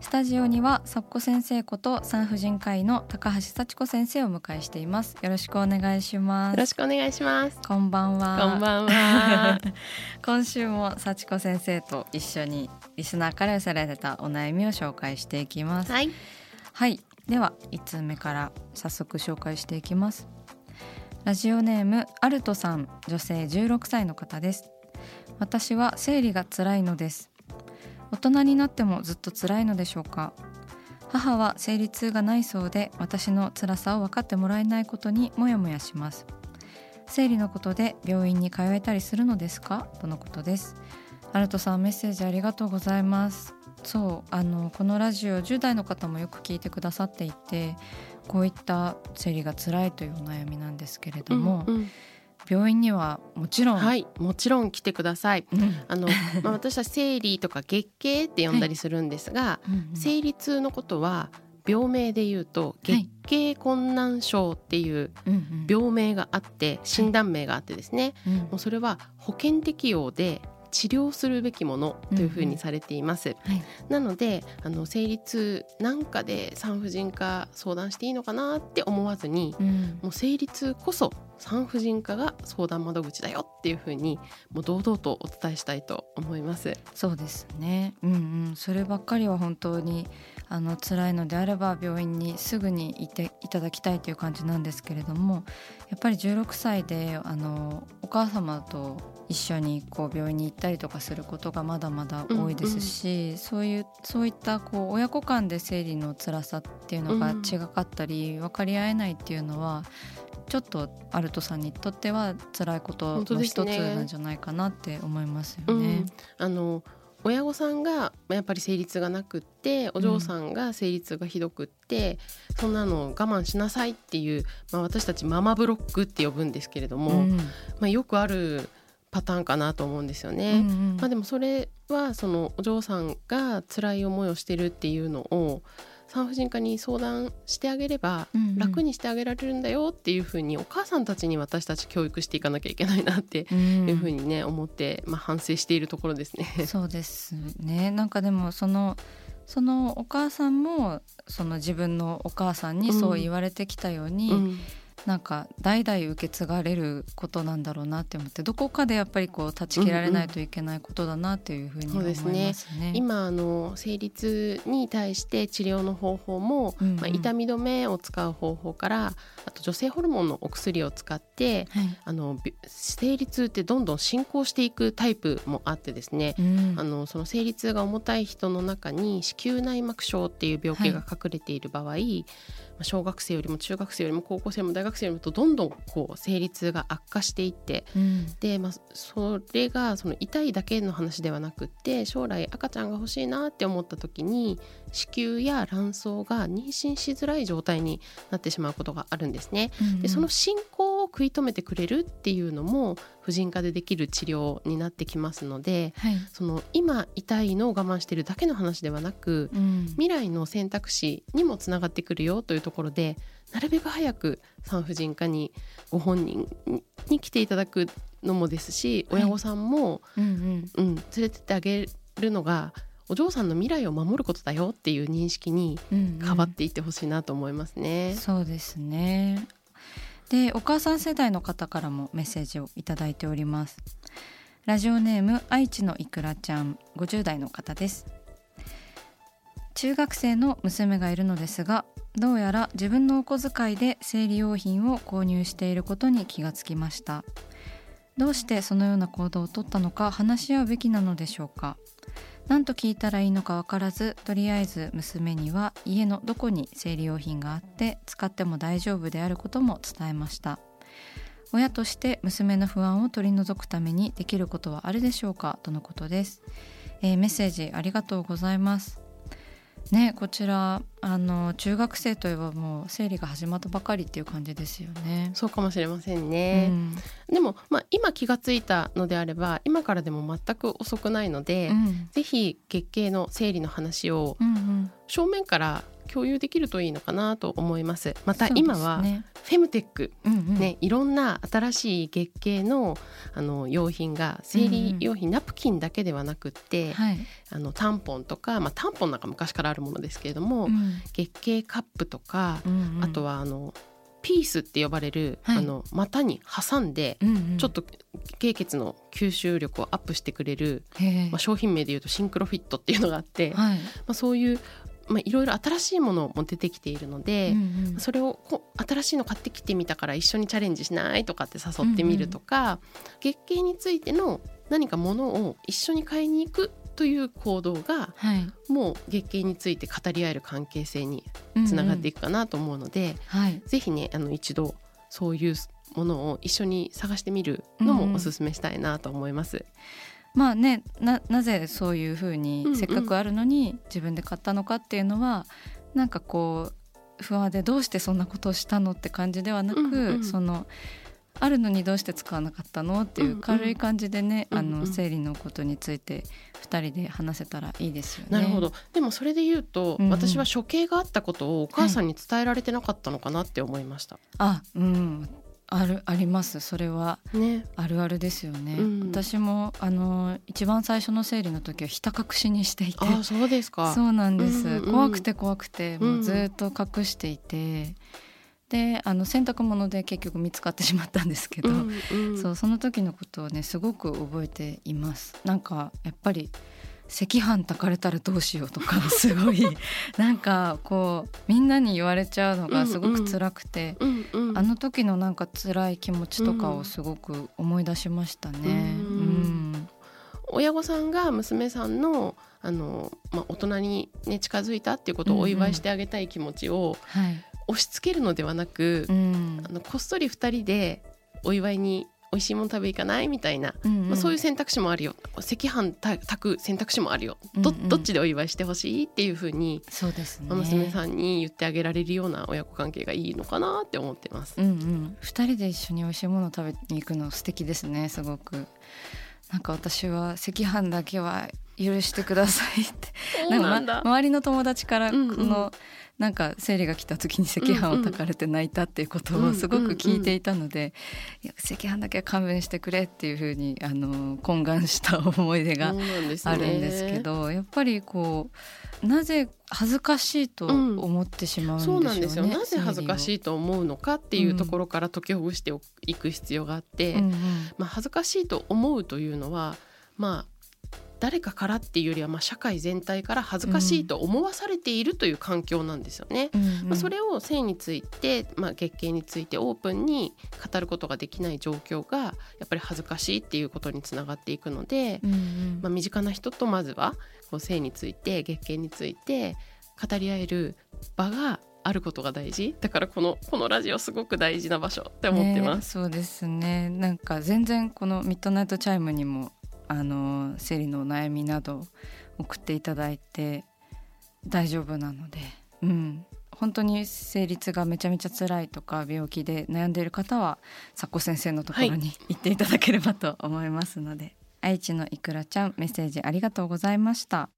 スタジオにはサッコ先生こと産婦人科医の高橋幸子先生をお迎えしています。よろしくお願いします。よろしくお願いします。こんばんは。こんばんは。今週も幸子先生と一緒にリスナーから寄せられたお悩みを紹介していきます。はい。はい。では1通目から早速紹介していきます。ラジオネームアルトさん女性16歳の方です。私は生理が辛いのです大人になってもずっと辛いのでしょうか？母は生理痛がないそうで私の辛さを分かってもらえないことにモヤモヤします。生理のことで病院に通えたりするのですか？とのことです。アルトさんメッセージありがとうございます。そうあのこのラジオ10代の方もよく聞いてくださっていてこういった生理が辛いというお悩みなんですけれども、うんうん。病院にはもちろん、はい、もちろん来てください。うん。あの、まあ、私は生理とか月経って呼んだりするんですが、うんうん。生理痛のことは病名で言うと月経困難症っていううんうん。病名があって診断名があってですね、うん。もうそれは保険適用で治療するべきものというふうにされています。はい。なのであの生理痛なんかで産婦人科相談していいのかなって思わずに、うん。もう生理痛こそ産婦人科が相談窓口だよっていうふうにもう堂々とお伝えしたいと思います。そうですね。うんうん。そればっかりは本当にあの辛いのであれば病院にすぐに行っていただきたいという感じなんですけれどもやっぱり16歳であのお母様と一緒にこう病院に行ったりとかすることがまだまだ多いですし、そういうそういったこう親子間で生理の辛さっていうのがうん。違かったり、分かり合えないっていうのはちょっとアルトさんにとっては辛いことの一つなんじゃないかなって思いますよね。うん。あの親御さんがまあやっぱり生理痛がなくってお嬢さんが生理痛がひどくって、そんなの我慢しなさいっていう、まあ、私たちママブロックって呼ぶんですけれども、うん。まあ、よくあるパターンかなと思うんですよね。うんうん。まあ、でもそれはそのお嬢さんが辛い思いをしてるっていうのを産婦人科に相談してあげればうんうん。楽にしてあげられるんだよっていうふうにお母さんたちに私たち教育していかなきゃいけないなっていうふうにね思って、まあ、反省しているところですね。そうですね。なんかでもそのそのお母さんもその自分のお母さんにそう言われてきたように、うんなんか代々受け継がれることなんだろうなって思ってどこかでやっぱりこう断ち切られないといけないことだなっていうふうに思いますね。今あの生理痛に対して治療の方法も、うんうん。まあ、痛み止めを使う方法からあと女性ホルモンのお薬を使ってはい。あのび生理痛ってどんどん進行していくタイプもあってですね、うん。あのその生理痛が重たい人の中に子宮内膜症っていう病気が隠れている場合、まあ小学生よりも中学生よりも高校生も大学生よりもとどんどんこう生理痛が悪化していってうんで、まあ、それがその痛いだけの話ではなくって将来赤ちゃんが欲しいなって思った時に子宮や卵巣が妊娠しづらい状態になってしまうことがあるんですね。でその進行を食い止めてくれるっていうのも婦人科でできる治療になってきますのではい。その今痛いのを我慢してるだけの話ではなくうん。未来の選択肢にもつながってくるよというところでなるべく早く産婦人科にご本人に来ていただくのもですし、はい。親御さんも、うんうん。うん、連れてってあげるのがお嬢さんの未来を守ることだよっていう認識にうんうん。変わっていってほしいなと思いますね。そうですねでお母さん世代の方からもメッセージをいただいております。ラジオネーム愛知のいくらちゃん50代の方です。中学生の娘がいるのですがどうやら自分のお小遣いで生理用品を購入していることに気がつきました。どうしてそのような行動をとったのか話し合うべきなのでしょうか。何と聞いたらいいのか分からずとりあえず娘には家のどこに生理用品があって使っても大丈夫であることも伝えました。親として娘の不安を取り除くためにできることはあるでしょうか？とのことです、えーメッセージありがとうございます。ねこちらあの中学生といえばもう生理が始まったばかりっていう感じですよね。そうかもしれませんね。うん。でも、まあ、今気がついたのであれば今からでも全く遅くないので、うん。ぜひ月経の生理の話を正面から共有できるといいのかなと思います。また今はねフェムテックうんうん。ね、いろんな新しい月経のあの用品が生理用品、ナプキンだけではなくって、はい、あのタンポンとか、まあ、タンポンなんか昔からあるものですけれども、うん。月経カップとか、うんうん。あとはあのピースって呼ばれる、はい。あの股に挟んで、うんうん。ちょっと経血の吸収力をアップしてくれる、まあ、商品名でいうとシンクロフィットっていうのがあって、まはい。あ、そういう、まあ、いろいろ新しいものも出てきているので、うんうん。それをこう新しいの買ってきてみたから一緒にチャレンジしないとかって誘ってみるとか、月経についての何かものを一緒に買いに行くという行動がはい。もう月経について語り合える関係性につながっていくかなと思うので、はい。ぜひねあの一度そういうものを一緒に探してみるのもおすすめしたいなと思います。まあねななぜそういうふうにうんうん。せっかくあるのに自分で買ったのかっていうのは、なんかこう不安でどうしてそんなことをしたのって感じではなく、うんうんそのあるのにどうして使わなかったのっていう軽い感じでね、うんうんあの生理のことについて2人で話せたらいいですよね。なるほど。でもそれで言うと、うんうん。私は処刑があったことをお母さんに伝えられてなかったのかなって思いました。あうんあるあります。それはね、あるあるですよね、うん。私もあの一番最初の生理の時はひた隠しにしていて。ああそうですか。そうなんです、うんうん怖くて怖くてうん。もうずっと隠していて、であの洗濯物で結局見つかってしまったんですけど、うんうん。そうその時のことをねすごく覚えています。なんかやっぱり赤飯炊かれたらどうしようとか すごいなんかこうみんなに言われちゃうのがすごく辛くて、うんうん、あの時のなんか辛い気持ちとかをすごく思い出しましたね。うん。うん親御さんが娘さんのあの、まあ、大人に、ね、近づいたっていうことをお祝いしてあげたい気持ちをはい、押し付けるのではなく、うん。あのこっそり2人でお祝いに美味しいもの食べ行かない？みたいな、うんうん。まあ、そういう選択肢もあるよ。赤飯た炊く選択肢もあるよ。どうんうん。どっちでお祝いしてほしい？っていうふうに、そうですね。まあ娘さんに言ってあげられるような親子関係がいいのかなって思ってます。うんうん、二人で一緒に美味しいものを食べに行くの素敵ですねすごく。なんか私は赤飯だけは許してくださいって。なんだ。か、ま周りの友達からこうんうん。の、なんか生理が来た時に赤飯を炊かれて泣いたっていうことをすごく聞いていたので、いや赤飯だけは勘弁してくれっていうふうにあの懇願した思い出があるんですけど、やっぱりこうなぜ恥ずかしいと思ってしまうんでしょうね。そうなんですよ。なぜ恥ずかいしいと思うのかっていうところから解きほぐしていく必要があって、うんうん。まあ、恥ずかしいと思うというのはまあ誰かからっていうよりはまあ社会全体から恥ずかしいと思わされているという環境なんですよね。うんうんまあ、それを性について、まあ、月経についてオープンに語ることができない状況がやっぱり恥ずかしいっていうことにつながっていくので、うんうんまあ、身近な人とまずはこう性について月経について語り合える場があることが大事だからこのこのラジオすごく大事な場所って思ってます。ねそうですねなんか全然このミッドナイトチャイムにもあの生理のお悩みなど送っていただいて大丈夫なので、うん、本当に生理痛がめちゃめちゃ辛いとか病気で悩んでいる方は佐古先生のところに行っていただければと思いますので、愛知のいくらちゃんメッセージありがとうございました。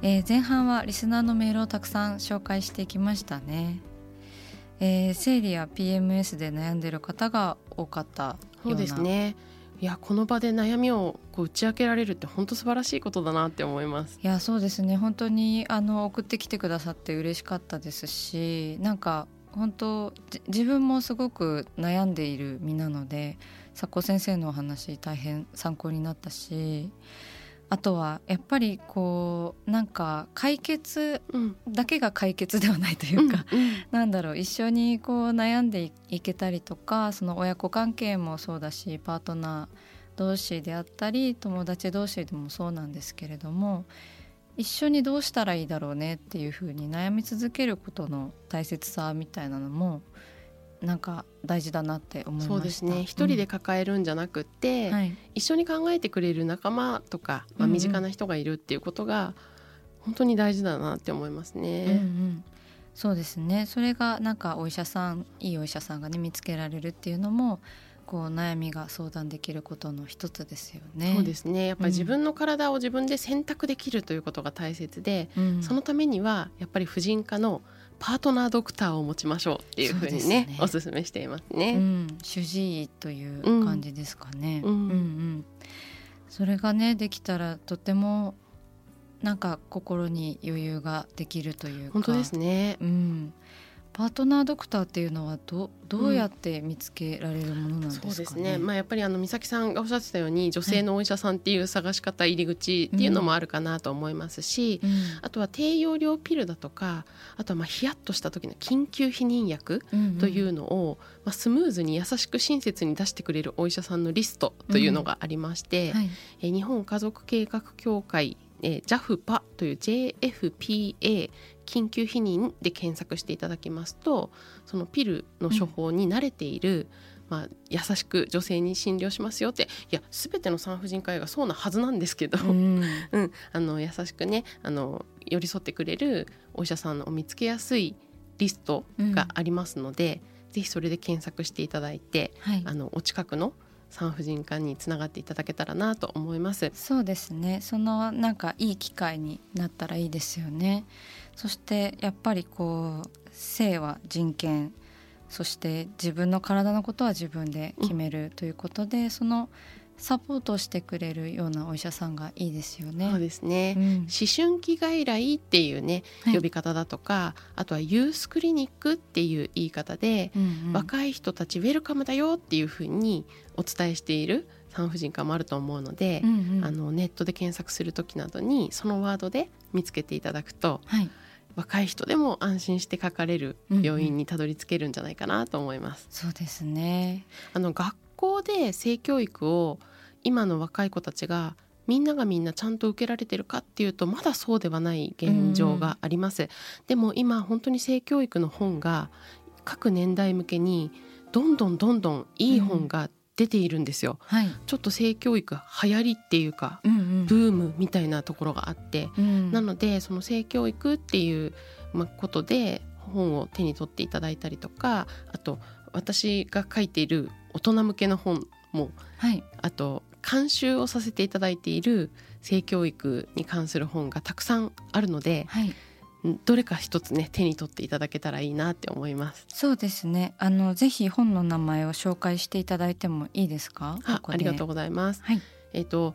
えー前半はリスナーのメールをたくさん紹介していきましたね、えー、生理や PMS で悩んでる方が多かったそうですね。いやこの場で悩みをこう打ち明けられるって本当素晴らしいことだなって思います。いやそうですね。本当にあの送ってきてくださって嬉しかったですしなんか本当自分もすごく悩んでいる身なので佐古先生のお話大変参考になったしあとはやっぱりこうなんか解決だけが解決ではないというか、うんうん、なんだろう一緒にこう悩んでいけたりとかその親子関係もそうだしパートナー同士であったり友達同士でもそうなんですけれども一緒にどうしたらいいだろうねっていうふうに悩み続けることの大切さみたいなのもなんか大事だなって思いまそうですね。一人で抱えるんじゃなくって、うん。はい、一緒に考えてくれる仲間とか、まあ、身近な人がいるっていうことが本当に大事だなって思いますね。うんうん、そうですね。それがなんかお医者さんいいお医者さんがね見つけられるっていうのもこう悩みが相談できることの一つですよね。そうですね。やっぱり自分の体を自分で選択できるということが大切で、うん、そのためにはやっぱり婦人科のパートナードクターを持ちましょうっていうふうにね、ね、おすすめしていますね、うん、主治医という感じですかね、うん、うんうん、それがねできたらとてもなんか心に余裕ができるというか。本当ですね、うん、パートナードクターっていうのはどどうやって見つけられるものなんですか、ね？うん、そうですね。まあやっぱりあの美咲さんがおっしゃってたように女性のお医者さんっていう探し方入り口っていうのもあるかなと思いますし、うん、あとは低用量ピルだとか、あとはまあヒヤッとした時の緊急避妊薬というのを、まあスムーズに優しく親切に出してくれるお医者さんのリストというのがありまして、え日本家族計画協会えー、JAFPA という JFPA 緊急避妊で検索していただきますとそのピルの処方に慣れている、うん、まあ、優しく女性に診療しますよっていや全ての産婦人科医がそうなはずなんですけど、うん、うん、あの優しくねあの寄り添ってくれるお医者さんを見つけやすいリストがありますので、うん、ぜひそれで検索していただいて、はい、あのお近くの産婦人科につながっていただけたらなと思います。そうですね。そのなんかいい機会になったらいいですよね。そしてやっぱりこう性は人権。そして自分の体のことは自分で決めるということで、うん、そのサポートしてくれるようなお医者さんがいいですよね。そうですね。うん、思春期外来っていうね、呼び方だとか、あとはユースクリニックっていう言い方で、うんうん、若い人たちウェルカムだよっていうふうにお伝えしている産婦人科もあると思うので、うんうん、あのネットで検索する時などにそのワードで見つけていただくと、はい、若い人でも安心してかかれる病院にたどり着けるんじゃないかなと思います。うんうん、そうですねあの学校で性教育を今の若い子たちがみんながみんなちゃんと受けられてるかっていうとまだそうではない現状があります、うん、でも今本当に性教育の本が各年代向けにどんどんどんどんいい本が出ているんですよ、うんはい、ちょっと性教育流行りっていうか、うんうん、ブームみたいなところがあって、うん、なのでその性教育っていうことで本を手に取っていただいたりとかあと私が書いている大人向けの本も、はい、あと監修をさせていただいている性教育に関する本がたくさんあるので、はい、どれか一つね手に取っていただけたらいいなって思います。そうですね。あのぜひ本の名前を紹介していただいてもいいですか？あありがとうございます、はい、えっ、ー、と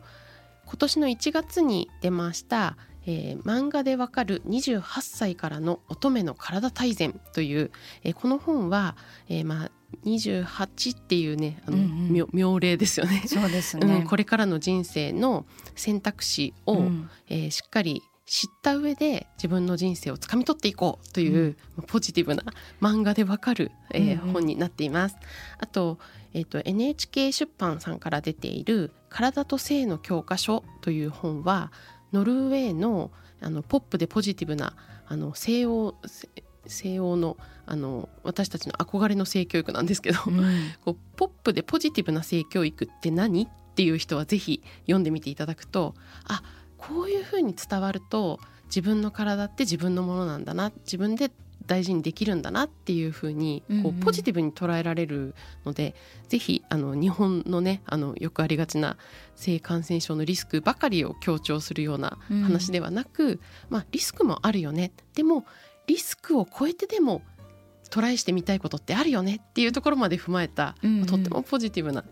今年の1月に出ましたえー、漫画でわかる28歳からの乙女の体大全という、えー、この本は、えー、まあ28っていうねあの、うんうん、妙齢ですよね。そうですね、うん、これからの人生の選択肢を、うん、えー、しっかり知った上で自分の人生をつかみ取っていこうという、うん、ポジティブな漫画でわかる、えー、うんうん、本になっています。あと,、えーと、NHK 出版さんから出ている「体と性の教科書」という本はノルウェーのあのポップでポジティブなあの西欧西欧のあの私たちの憧れの性教育なんですけど、うん、こうポップでポジティブな性教育って何？っていう人はぜひ読んでみていただくとあこういうふうに伝わると自分の体って自分のものなんだな自分で大事にできるんだなっていうふうにこうポジティブに捉えられるので、うんうん、ぜひあの日本のねあのよくありがちな性感染症のリスクばかりを強調するような話ではなく、うん、まあ、リスクもあるよね。でもリスクを超えてでもトライしてみたいことってあるよねっていうところまで踏まえた、うんうん。とってもポジティブな、うん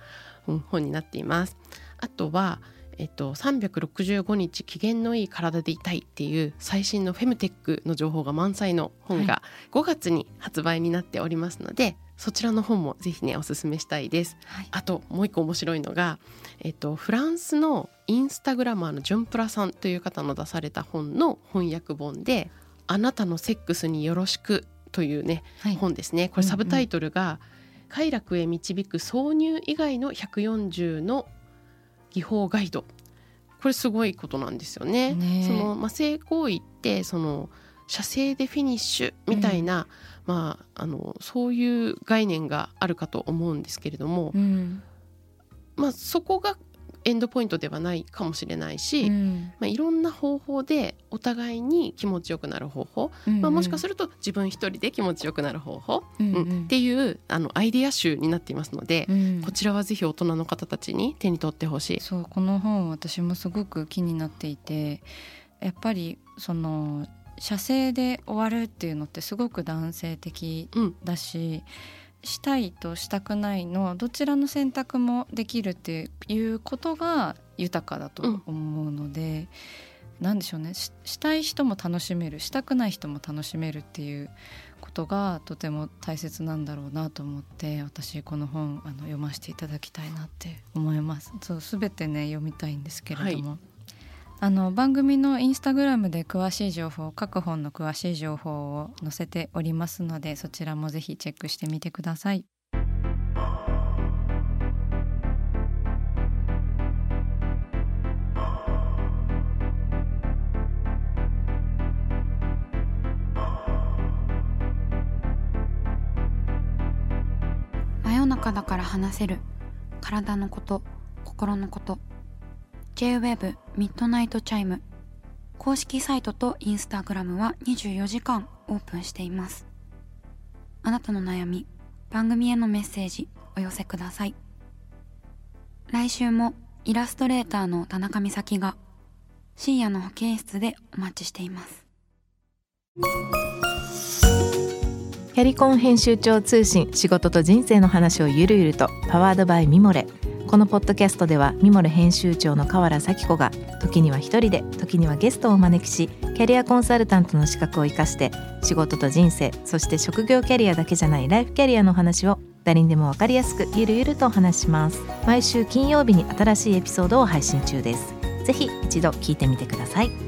本になっています。あとはえっと、365日機嫌のいい体でいたいっていう最新のフェムテックの情報が満載の本が5月に発売になっておりますので、そちらの本もぜひねおすすめしたいです。はい。あともう一個面白いのが、えっと、フランスのインスタグラマーのジュンプラさんという方の出された本の翻訳本で「あなたのセックスによろしく」というねはい。本ですね。これサブタイトルが「快楽へ導く挿入以外の140の技法ガイド」これすごいことなんですよね。ね。えその、まあ、性行為ってその射精でフィニッシュみたいな、まあ、あのそういう概念があるかと思うんですけれども、うん。まあ、そこがエンドポイントではないかもしれないし、うん。まあ、いろんな方法でお互いに気持ちよくなる方法、うんまあ、もしかすると自分一人で気持ちよくなる方法、うんうん。うんっていうあのアイデア集になっていますので、うん。こちらはぜひ大人の方たちに手に取ってほしい。そうこの本私もすごく気になっていてやっぱりその射精で終わるっていうのってすごく男性的うん。だし、したいとしたくないのどちらの選択もできるっていうことが豊かだと思うので、なんでしょうね。ししたい人も楽しめるしたくない人も楽しめるっていうことがとても大切なんだろうなと思って私この本あの読ませていただきたいなって思います。そう全てね読みたいんですけれども、あの番組のインスタグラムで詳しい情報各本の詳しい情報を載せておりますのでそちらもぜひチェックしてみてください。真夜中だから話せる。体のこと心のこと。 J-WAVE ミッドナイトチャイム公式サイトとインスタグラムは24時間オープンしています。あなたの悩み番組へのメッセージお寄せください。来週もイラストレーターの田中美咲が深夜の保健室でお待ちしています。キャリコン編集長通信仕事と人生の話をゆるゆるとパワードバイミモレこのポッドキャストではミモル編集長の河原咲子が時には一人で時にはゲストをお招きしキャリアコンサルタントの資格を生かして仕事と人生そして職業キャリアだけじゃないライフキャリアの話を誰にでも分かりやすくゆるゆるとお話しします。毎週金曜日に新しいエピソードを配信中です。ぜひ一度聞いてみてください。